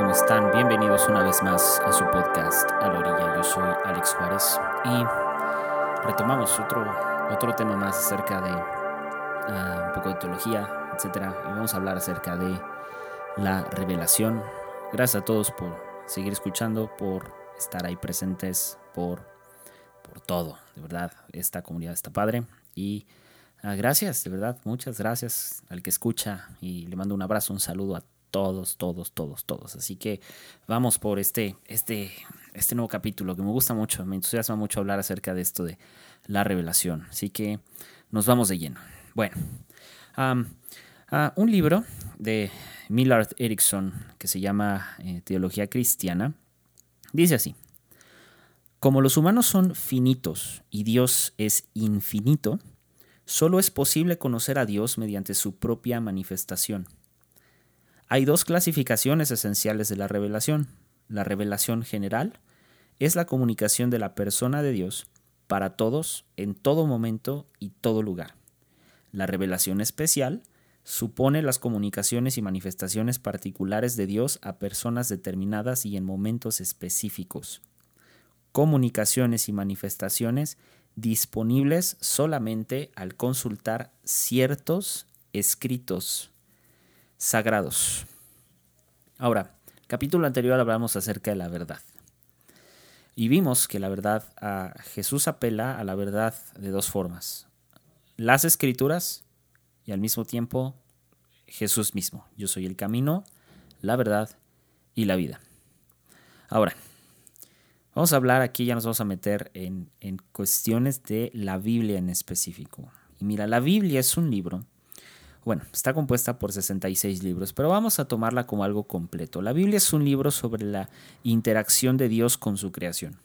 ¿cómo están? Bienvenidos una vez más a su podcast A la orilla. Yo soy Alex Juárez y retomamos otro, otro tema más acerca de ah, un poco de teología, etc. Y vamos a hablar acerca de la revelación. Gracias a todos por seguir escuchando, por estar ahí presentes, por, por todo. De verdad, esta comunidad está padre y ah, gracias, de verdad, muchas gracias al que escucha y le mando un abrazo, un saludo a todos, todos, todos, todos. Así que vamos por este, este, este nuevo capítulo que me gusta mucho, me entusiasma mucho hablar acerca de esto de la revelación. Así que nos vamos de lleno. Bueno, un libro de Millard Erickson que se llama eh, Teología Cristiana dice así. Como los humanos son finitos y Dios es infinito, solo es posible conocer a Dios mediante su propia manifestación. Hay dos clasificaciones esenciales de la revelación. La revelación general es la comunicación de la persona de Dios para todos, en todo momento y todo lugar. La revelación especial supone las comunicaciones y manifestaciones particulares de Dios a personas determinadas y en momentos específicos. Comunicaciones y manifestaciones disponibles solamente al consultar ciertos escritos sagrados. Ahora, capítulo anterior hablamos acerca de la verdad. Y vimos que la verdad, a Jesús apela a la verdad de dos formas. Las escrituras y al mismo tiempo Jesús mismo. Yo soy el camino, la verdad y la vida. Ahora, vamos a hablar aquí, ya nos vamos a meter en, en cuestiones de la Biblia en específico. Y mira, la Biblia es un libro bueno, está compuesta por 66 libros, pero vamos a tomarla como algo completo. La Biblia es un libro sobre la interacción de Dios con su creación.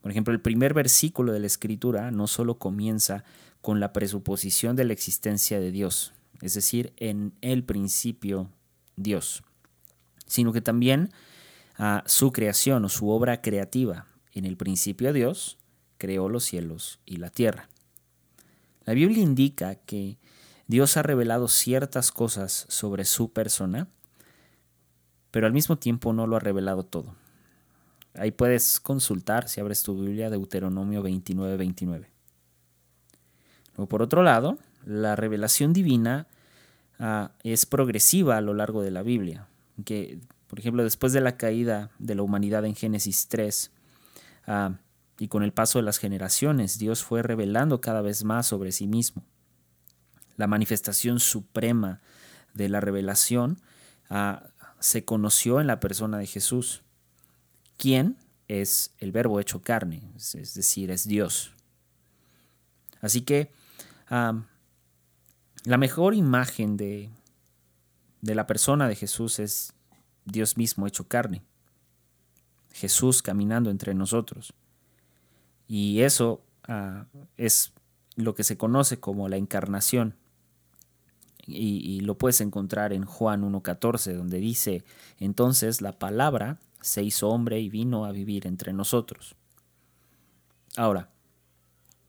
Por ejemplo, el primer versículo de la Escritura no solo comienza con la presuposición de la existencia de Dios, es decir, en el principio Dios, sino que también a su creación o su obra creativa. En el principio Dios creó los cielos y la tierra. La Biblia indica que Dios ha revelado ciertas cosas sobre su persona, pero al mismo tiempo no lo ha revelado todo. Ahí puedes consultar, si abres tu Biblia, Deuteronomio 29, 29. Luego, por otro lado, la revelación divina ah, es progresiva a lo largo de la Biblia. Que, por ejemplo, después de la caída de la humanidad en Génesis 3, ah, y con el paso de las generaciones, Dios fue revelando cada vez más sobre sí mismo la manifestación suprema de la revelación, ah, se conoció en la persona de Jesús, quien es el verbo hecho carne, es decir, es Dios. Así que la mejor imagen de, de la persona de Jesús es Dios mismo hecho carne, Jesús caminando entre nosotros. Y eso ah, es lo que se conoce como la encarnación y, lo puedes encontrar en Juan 1.14, donde dice, entonces la palabra se hizo hombre y vino a vivir entre nosotros. Ahora,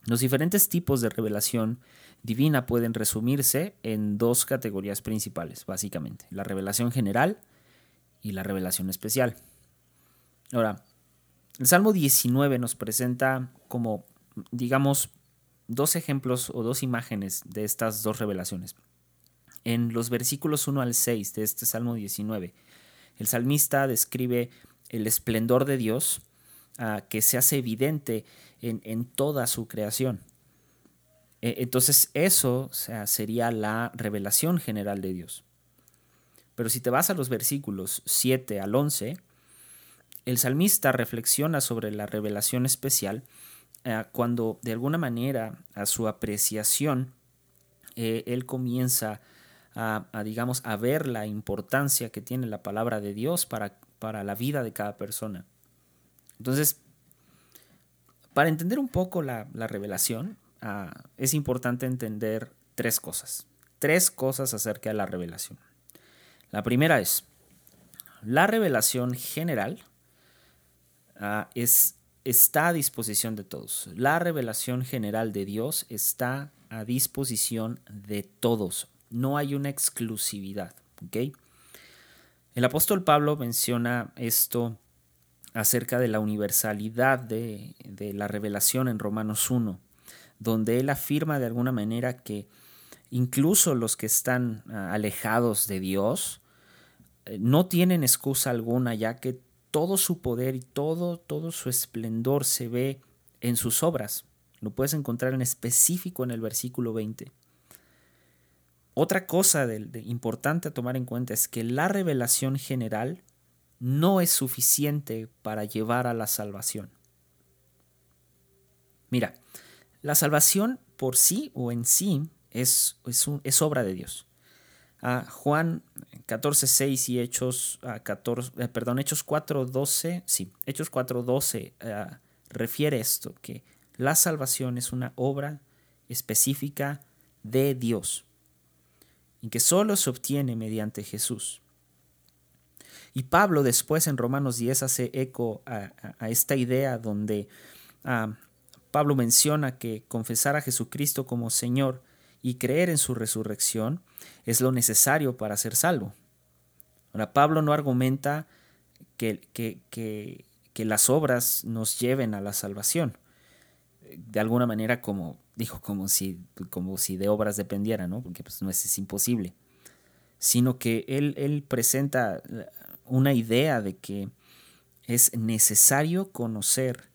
los diferentes tipos de revelación divina pueden resumirse en dos categorías principales, básicamente, la revelación general y la revelación especial. Ahora, el Salmo 19 nos presenta como, digamos, dos ejemplos o dos imágenes de estas dos revelaciones en los versículos 1 al 6 de este Salmo 19. El salmista describe el esplendor de Dios ah, que se hace evidente en, toda su creación. E, entonces eso sería la revelación general de Dios. Pero si te vas a los versículos 7 al 11, el salmista reflexiona sobre la revelación especial ah, cuando de alguna manera a su apreciación eh, él comienza a, digamos, a ver la importancia que tiene la palabra de Dios para, para la vida de cada persona. Entonces, para entender un poco la, revelación, ah, es importante entender tres cosas. Tres cosas acerca de la revelación. La primera es, la revelación general ah, es, está a disposición de todos. La revelación general de Dios está a disposición de todos no hay una exclusividad. El apóstol Pablo menciona esto acerca de la universalidad de, la revelación en Romanos 1, donde él afirma de alguna manera que incluso los que están ah, alejados de Dios eh, no tienen excusa alguna, ya que todo su poder y todo, todo su esplendor se ve en sus obras. Lo puedes encontrar en específico en el versículo 20. Otra cosa importante a tomar en cuenta es que la revelación general no es suficiente para llevar a la salvación. Mira, la salvación por sí o en sí es, es, obra de Dios. A Juan 14, 6 y Hechos, 14, eh, perdón, Hechos 4, 12, sí, Hechos 4, 12 eh, refiere esto, que la salvación es una obra específica de Dios y que solo se obtiene mediante Jesús. Y Pablo después en Romanos 10 hace eco a, esta idea donde ah, Pablo menciona que confesar a Jesucristo como Señor y creer en su resurrección es lo necesario para ser salvo. Ahora, Pablo no argumenta que, que, que, que las obras nos lleven a la salvación. De alguna manera como, dijo, como si, como si de obras dependiera, ¿no? Porque pues, no es, imposible. Sino que él, él presenta una idea de que es necesario conocer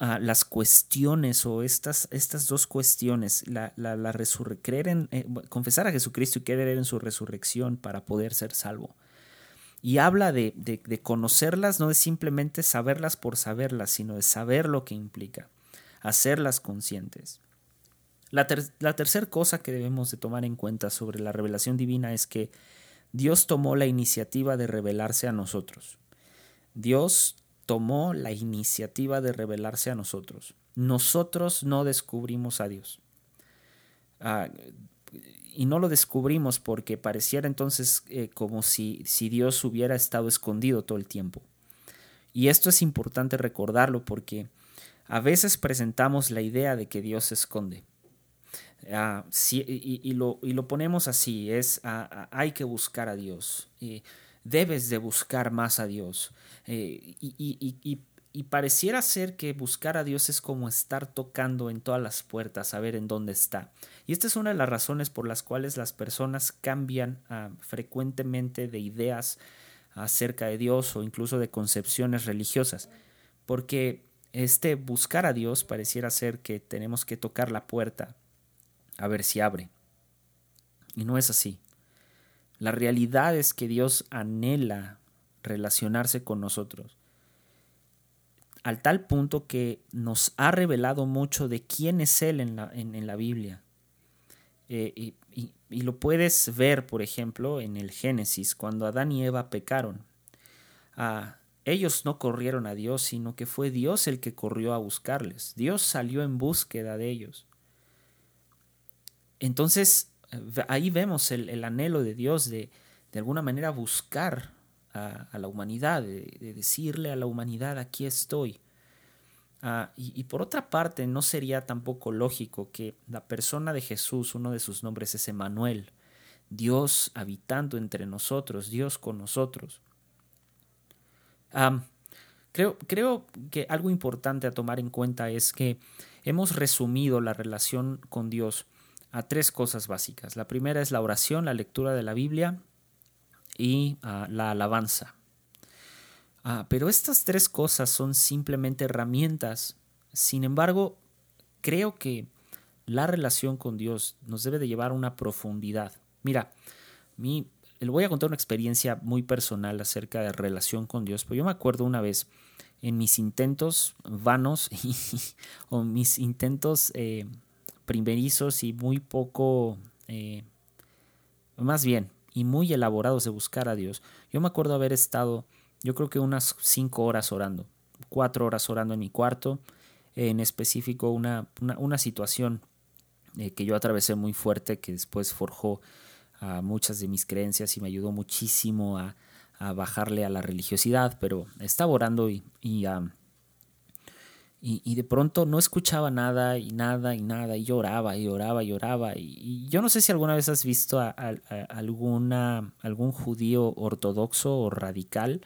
ah, las cuestiones o estas, estas dos cuestiones, la, la, creer en, eh, confesar a Jesucristo y creer en su resurrección para poder ser salvo. Y habla de, conocerlas, no de simplemente saberlas por saberlas, sino de saber lo que implica, hacerlas conscientes. La, la tercera cosa que debemos de tomar en cuenta sobre la revelación divina es que Dios tomó la iniciativa de revelarse a nosotros. Dios tomó la iniciativa de revelarse a nosotros. Nosotros no descubrimos a Dios. Ah, y no lo descubrimos porque pareciera entonces eh, como si, si Dios hubiera estado escondido todo el tiempo. Y esto es importante recordarlo porque a veces presentamos la idea de que Dios se esconde. Ah, y, lo, ponemos así, es ah, ah, hay que buscar a Dios, debes de buscar más a Dios. Eh, y, pareciera ser que buscar a Dios es como estar tocando en todas las puertas, a ver en dónde está. Y esta es una de las razones por las cuales las personas cambian frecuentemente de ideas acerca de Dios o incluso de concepciones religiosas, porque este buscar a Dios pareciera ser que tenemos que tocar la puerta a ver si abre. Y no es así. La realidad es que Dios anhela relacionarse con nosotros, al tal punto que nos ha revelado mucho de quién es Él en la, en, la Biblia. Eh, y, lo puedes ver, por ejemplo, en el Génesis, cuando Adán y Eva pecaron. Ah, ellos no corrieron a Dios, sino que fue Dios el que corrió a buscarles. Dios salió en búsqueda de ellos. Entonces, ahí vemos el, anhelo de Dios de, de alguna manera, buscar a, la humanidad, de, decirle a la humanidad, aquí estoy. Ah, y, por otra parte, no sería tampoco lógico que la persona de Jesús, uno de sus nombres es Emanuel, Dios habitando entre nosotros, Dios con nosotros. creo, creo que algo importante a tomar en cuenta es que hemos resumido la relación con Dios a tres cosas básicas. La primera es la oración, la lectura de la Biblia y ah, la alabanza. Ah, pero estas tres cosas son simplemente herramientas. Sin embargo, creo que la relación con Dios nos debe de llevar a una profundidad. Mira, mi, le voy a contar una experiencia muy personal acerca de relación con Dios. Pues yo me acuerdo una vez en mis intentos vanos o mis intentos eh, primerizos y muy poco, eh, más bien, y muy elaborados de buscar a Dios. Yo me acuerdo haber estado, yo creo que unas cinco horas orando, cuatro horas orando en mi cuarto, en específico una, una, situación eh, que yo atravesé muy fuerte, que después forjó a muchas de mis creencias y me ayudó muchísimo a, bajarle a la religiosidad, pero estaba orando y Y, de pronto no escuchaba nada y nada y nada y lloraba y lloraba y lloraba. Y, yo no sé si alguna vez has visto a, alguna, algún judío ortodoxo o radical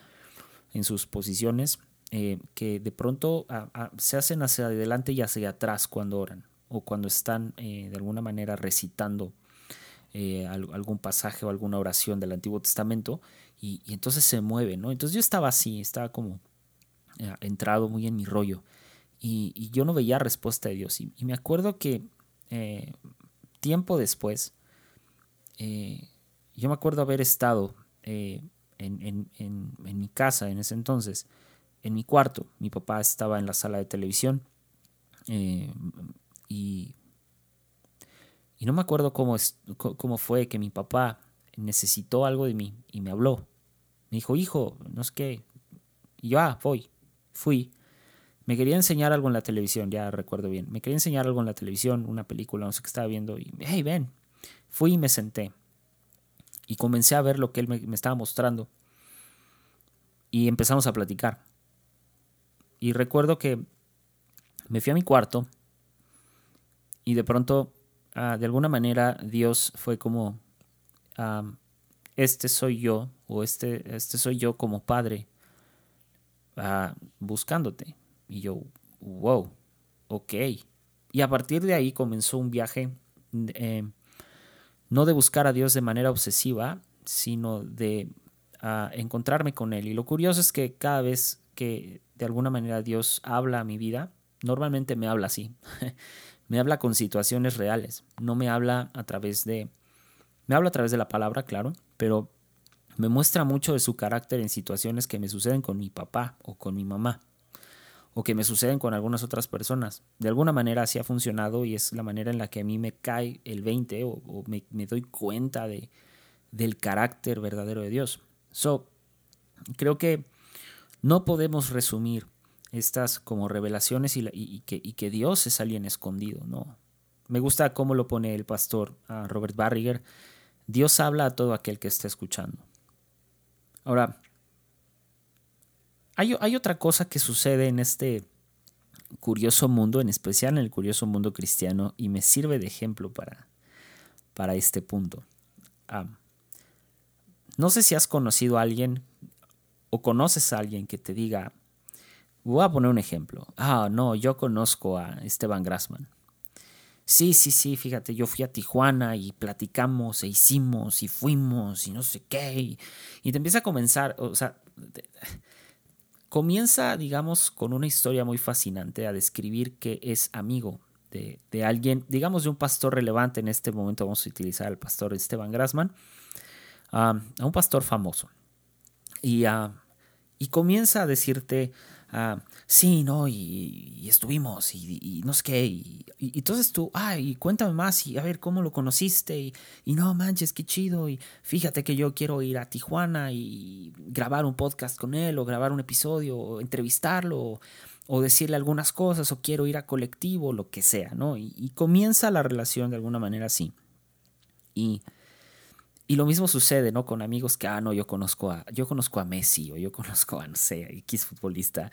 en sus posiciones eh, que de pronto se hacen hacia adelante y hacia atrás cuando oran o cuando están eh, de alguna manera recitando eh, algún pasaje o alguna oración del Antiguo Testamento y, entonces se mueve, ¿no? Entonces yo estaba así, estaba como entrado muy en mi rollo y, yo no veía respuesta de Dios. Y, me acuerdo que tiempo después, yo me acuerdo haber estado en, en mi casa en ese entonces, en mi cuarto. Mi papá estaba en la sala de televisión eh, y, y, no me acuerdo cómo, es, cómo fue que mi papá necesitó algo de mí y me habló. Me dijo, hijo, no sé qué. Y yo, ah, voy. Fui. Me quería enseñar algo en la televisión, ya recuerdo bien. Me quería enseñar algo en la televisión, una película, no sé qué estaba viendo. Y, hey, ven. Fui y me senté. Y comencé a ver lo que él me estaba mostrando. Y empezamos a platicar. Y recuerdo que me fui a mi cuarto y de pronto, ah, de alguna manera, Dios fue como, este soy yo, o este, este soy yo como padre, ah, buscándote. Y yo, wow, ok. Y a partir de ahí comenzó un viaje, eh, no de buscar a Dios de manera obsesiva, sino de ah, encontrarme con Él. Y lo curioso es que cada vez que de alguna manera Dios habla a mi vida, normalmente me habla así. me habla con situaciones reales, no me habla a través de... Me habla a través de la palabra, claro, pero me muestra mucho de su carácter en situaciones que me suceden con mi papá o con mi mamá o que me suceden con algunas otras personas. De alguna manera así ha funcionado y es la manera en la que a mí me cae el 20 o, me, doy cuenta de, del carácter verdadero de Dios. So, creo que no podemos resumir estas como revelaciones y, que, Dios es alguien escondido, no. Me gusta cómo lo pone el pastor Robert Barriger. Dios habla a todo aquel que está escuchando. Ahora, hay, otra cosa que sucede en este curioso mundo, en especial en el curioso mundo cristiano, y me sirve de ejemplo para, para este punto. No sé si has conocido a alguien o conoces a alguien que te diga, voy a poner un ejemplo, ah, no, yo conozco a Esteban Grassman. Sí, sí, sí, fíjate, yo fui a Tijuana y platicamos e hicimos y fuimos y no sé qué. Y, te empieza a comenzar, o sea, comienza, digamos, con una historia muy fascinante a describir que es amigo de, de, alguien, digamos, de un pastor relevante. En este momento vamos a utilizar al pastor Esteban Grassman, a un pastor famoso. Y a y comienza a decirte, ah, sí, no, y, estuvimos, y, no sé qué, y, entonces tú, ay, cuéntame más, y a ver cómo lo conociste, y, no manches, qué chido, y fíjate que yo quiero ir a Tijuana y grabar un podcast con él, o grabar un episodio, o entrevistarlo, o, o decirle algunas cosas, o quiero ir a colectivo, lo que sea, ¿no? Y, comienza la relación de alguna manera así. Y y lo mismo sucede, ¿no? Con amigos que, ah, no, yo conozco a, yo conozco a Messi o yo conozco a, no sé, X futbolista.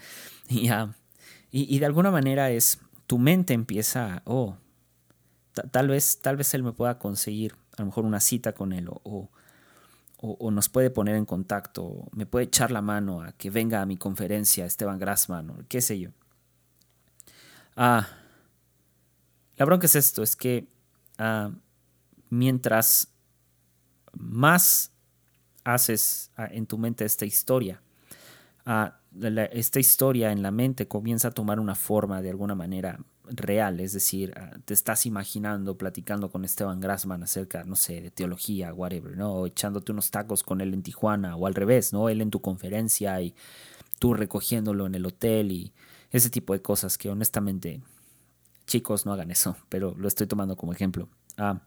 Y, y, de alguna manera es, tu mente empieza, oh, tal vez, tal vez él me pueda conseguir a lo mejor una cita con él o, o, o, nos puede poner en contacto, me puede echar la mano a que venga a mi conferencia Esteban Grassman o qué sé yo. Ah, la bronca es esto, es que ah, mientras más haces ah, en tu mente esta historia, ah, esta historia en la mente comienza a tomar una forma de alguna manera real, es decir, ah, te estás imaginando platicando con Esteban Grassman acerca, no sé, de teología, whatever, ¿no? Echándote unos tacos con él en Tijuana o al revés, ¿no? Él en tu conferencia y tú recogiéndolo en el hotel y ese tipo de cosas que honestamente, chicos, no hagan eso, pero lo estoy tomando como ejemplo. Ah,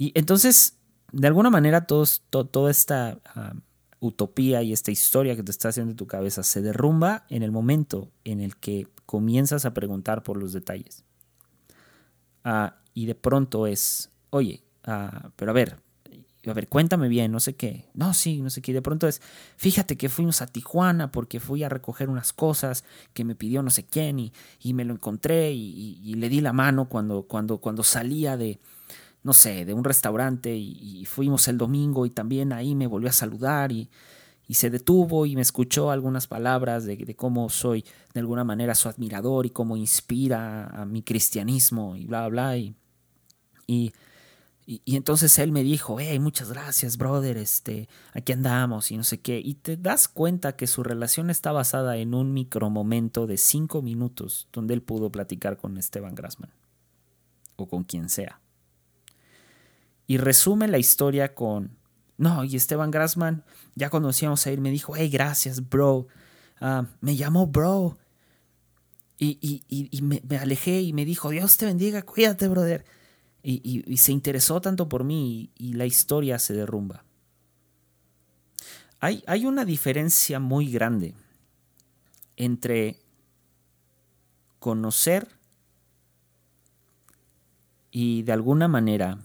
y entonces, de alguna manera, toda esta ah, utopía y esta historia que te está haciendo en tu cabeza se derrumba en el momento en el que comienzas a preguntar por los detalles. Ah, y de pronto es, oye, ah, pero a ver, a ver, cuéntame bien, no sé qué. No, sí, no sé qué. De pronto es, fíjate que fuimos a Tijuana porque fui a recoger unas cosas que me pidió no sé quién y, y me lo encontré y, le di la mano cuando, cuando, cuando salía de, no sé, de un restaurante y, fuimos el domingo y también ahí me volvió a saludar y, se detuvo y me escuchó algunas palabras de, cómo soy de alguna manera su admirador y cómo inspira a mi cristianismo y bla, bla. Y y, entonces él me dijo, hey, muchas gracias, brother, este, aquí andamos y no sé qué. Y te das cuenta que su relación está basada en un micromomento de cinco minutos donde él pudo platicar con Esteban Grassman o con quien sea. Y resume la historia con, no, y Esteban Grassman, ya conocíamos a él, me dijo, hey, gracias, bro. Ah, me llamó bro. Y, y, y me, alejé y me dijo, Dios te bendiga, cuídate, brother y, se interesó tanto por mí y, la historia se derrumba. Hay, hay una diferencia muy grande entre conocer y de alguna manera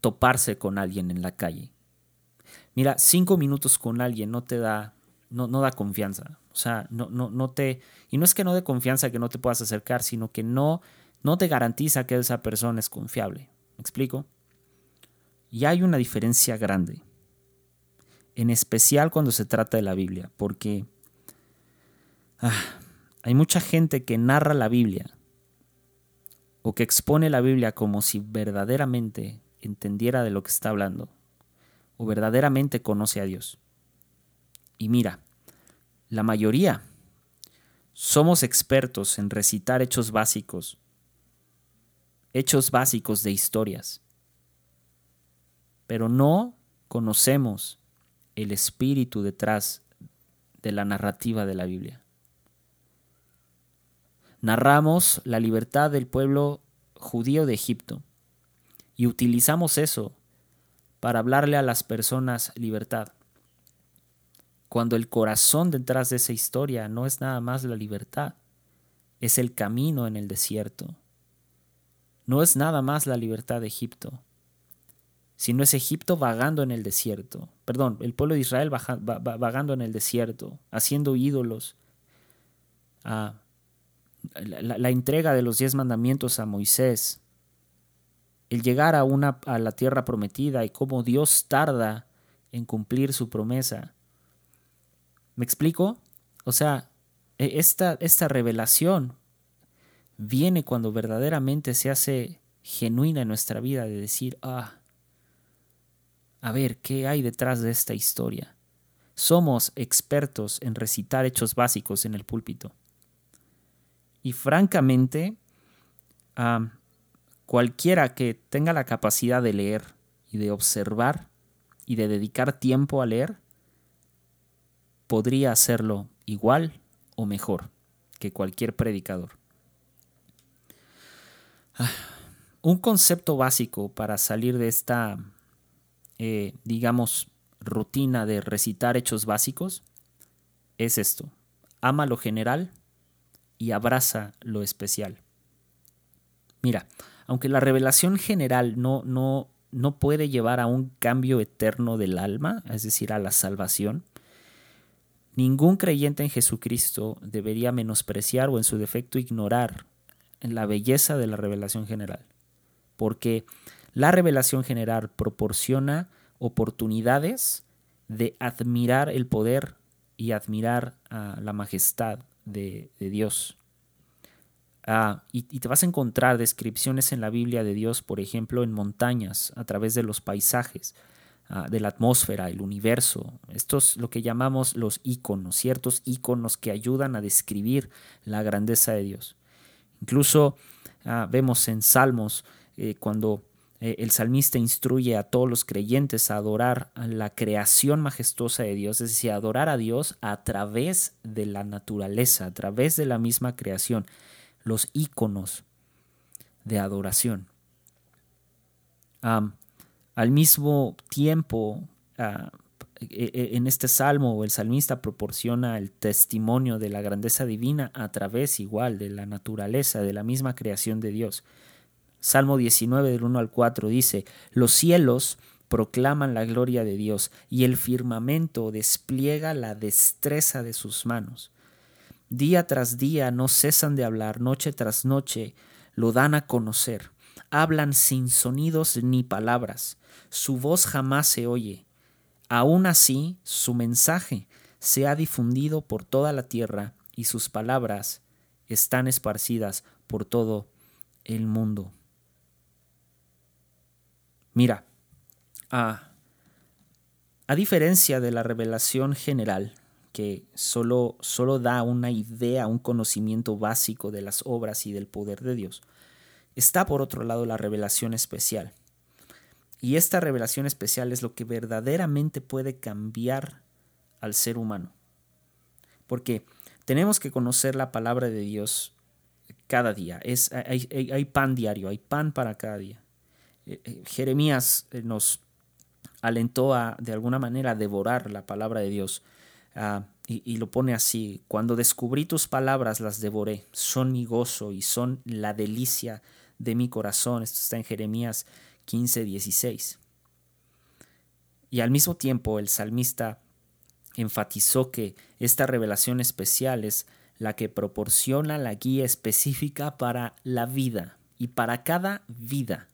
toparse con alguien en la calle. Mira, cinco minutos con alguien no te da, no, no da confianza. O sea, no, no, no te. Y no es que no dé confianza que no te puedas acercar, sino que no, no te garantiza que esa persona es confiable. ¿Me explico? Y hay una diferencia grande. En especial cuando se trata de la Biblia, porque ah, hay mucha gente que narra la Biblia o que expone la Biblia como si verdaderamente entendiera de lo que está hablando o verdaderamente conoce a Dios. Y mira, la mayoría, somos expertos en recitar hechos básicos, hechos básicos de historias, pero no conocemos el espíritu detrás de la narrativa de la Biblia. Narramos la libertad del pueblo judío de Egipto y utilizamos eso para hablarle a las personas libertad cuando el corazón detrás de esa historia no es nada más la libertad, es el camino en el desierto. No es nada más la libertad de Egipto, sino es Egipto vagando en el desierto. Perdón, el pueblo de Israel vagando en el desierto, haciendo ídolos. Ah, la, entrega de los diez mandamientos a Moisés, el llegar a, una, a la tierra prometida y cómo Dios tarda en cumplir su promesa ¿Me explico? O sea, e, esta, esta revelación viene cuando verdaderamente se hace genuina en nuestra vida de decir, ah, a ver, ¿qué hay detrás de esta historia? Somos expertos en recitar hechos básicos en el púlpito. Y francamente, cualquiera que tenga la capacidad de leer y de observar y de dedicar tiempo a leer, podría hacerlo igual o mejor que cualquier predicador. Ah, un concepto básico para salir de esta, eh, digamos, rutina de recitar hechos básicos es esto. Ama lo general y abraza lo especial. Mira, aunque la revelación general no, no, no puede llevar a un cambio eterno del alma, es decir, a la salvación, Ningún creyente en Jesucristo debería menospreciar o en su defecto ignorar la belleza de la revelación general, porque la revelación general proporciona oportunidades de admirar el poder y admirar la majestad de, Dios. Ah, y, te vas a encontrar descripciones en la Biblia de Dios, por ejemplo, en montañas, a través de los paisajes, Ah, de la atmósfera, el universo. Estos lo que llamamos los iconos, ciertos iconos que ayudan a describir la grandeza de Dios. Incluso ah, vemos en Salmos eh, cuando el salmista instruye a todos los creyentes a adorar a la creación majestuosa de Dios, es decir, adorar a Dios a través de la naturaleza, a través de la misma creación, los iconos de adoración. Al mismo tiempo, ah, e, e, en este salmo el salmista proporciona el testimonio de la grandeza divina a través igual de la naturaleza, de la misma creación de Dios. Salmo 19 del 1 al 4 dice, los cielos proclaman la gloria de Dios y el firmamento despliega la destreza de sus manos. Día tras día no cesan de hablar, noche tras noche lo dan a conocer. Hablan sin sonidos ni palabras. Su voz jamás se oye. Aún así, su mensaje se ha difundido por toda la tierra y sus palabras están esparcidas por todo el mundo. Mira, a, a diferencia de la revelación general, que solo, solo da una idea, un conocimiento básico de las obras y del poder de Dios, está por otro lado la revelación especial. Y esta revelación especial es lo que verdaderamente puede cambiar al ser humano. Porque tenemos que conocer la palabra de Dios cada día. Es, hay, hay pan diario, hay pan para cada día. Eh, eh, Jeremías eh, nos alentó a, de alguna manera, devorar la palabra de Dios. Ah, y, lo pone así, cuando descubrí tus palabras las devoré, son mi gozo y son la delicia de mi corazón. Esto está en Jeremías 15, 16. Y al mismo tiempo el salmista enfatizó que esta revelación especial es la que proporciona la guía específica para la vida y para cada vida.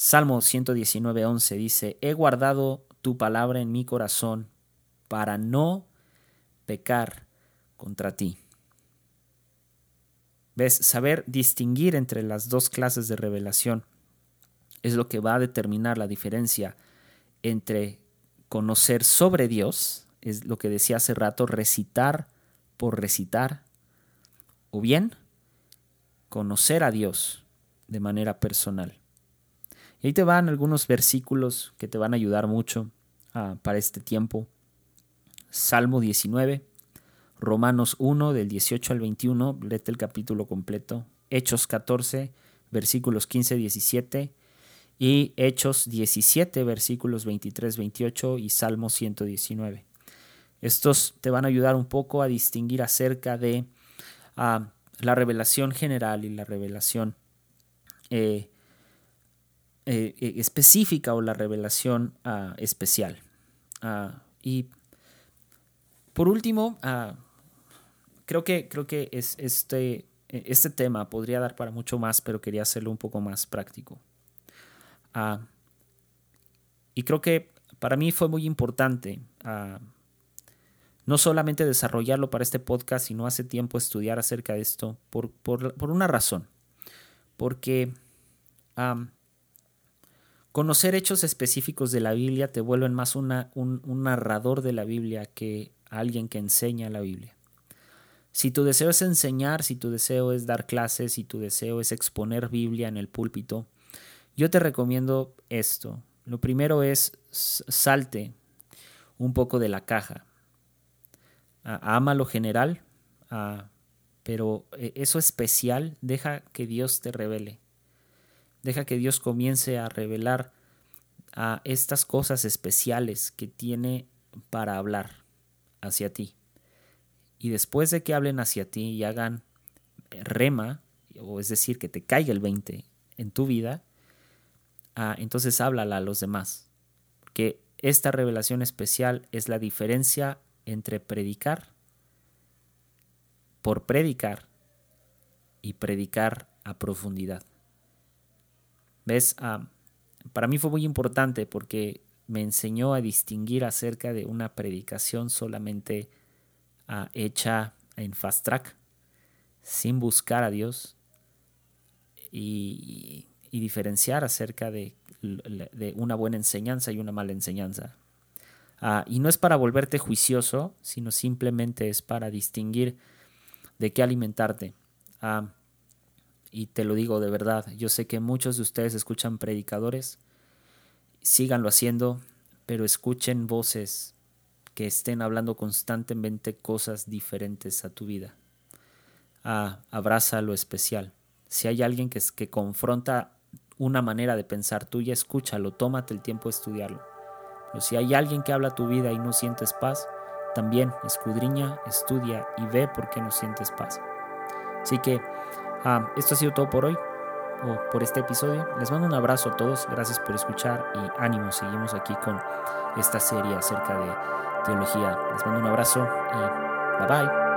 Salmo 119, 11 dice, He guardado tu palabra en mi corazón para no pecar contra ti. ¿Ves? Saber distinguir entre las dos clases de revelación es lo que va a determinar la diferencia entre conocer sobre Dios, es lo que decía hace rato, recitar por recitar, o bien conocer a Dios de manera personal. Y ahí te van algunos versículos que te van a ayudar mucho ah, para este tiempo. Salmo 19, Romanos 1 del 18 al 21, léete el capítulo completo. Hechos 14, versículos 15 17 y Hechos 17, versículos 23 28 y Salmo 119. Estos te van a ayudar un poco a distinguir acerca de ah, la revelación general y la revelación eh, eh, eh, específica o la revelación ah, especial. Ah, y por último, ah, creo que, creo que es este, este tema podría dar para mucho más, pero quería hacerlo un poco más práctico. y creo que para mí fue muy importante no solamente desarrollarlo para este podcast, sino hace tiempo estudiar acerca de esto por, por, una razón. Porque Conocer hechos específicos de la Biblia te vuelven más un, narrador de la Biblia que alguien que enseña la Biblia. Si tu deseo es enseñar, si tu deseo es dar clases, si tu deseo es exponer Biblia en el púlpito, yo te recomiendo esto. Lo primero es salte un poco de la caja. ama lo general, pero eh, eso especial, deja que Dios te revele. Deja que Dios comience a revelar a estas cosas especiales que tiene para hablar hacia ti. Y después de que hablen hacia ti y hagan rema, o es decir, que te caiga el 20 en tu vida, ah, entonces háblala a los demás. Porque esta revelación especial es la diferencia entre predicar por predicar y predicar a profundidad. ¿Ves? Ah, para mí fue muy importante porque me enseñó a distinguir acerca de una predicación solamente ah, hecha en fast track, sin buscar a Dios y, diferenciar acerca de, una buena enseñanza y una mala enseñanza. Ah, y no es para volverte juicioso, sino simplemente es para distinguir de qué alimentarte y te lo digo de verdad, yo sé que muchos de ustedes escuchan predicadores, síganlo haciendo, pero escuchen voces que estén hablando constantemente cosas diferentes a tu vida. Ah, abraza lo especial. Si hay alguien que, que confronta una manera de pensar tuya, escúchalo, tómate el tiempo de estudiarlo. Pero si hay alguien que habla tu vida y no sientes paz, también escudriña, estudia y ve por qué no sientes paz. Así que Ah, esto ha sido todo por hoy. o por este episodio. Les mando un abrazo a todos, gracias por escuchar y ánimo, seguimos aquí con esta serie acerca de teología. Les mando un abrazo y bye bye.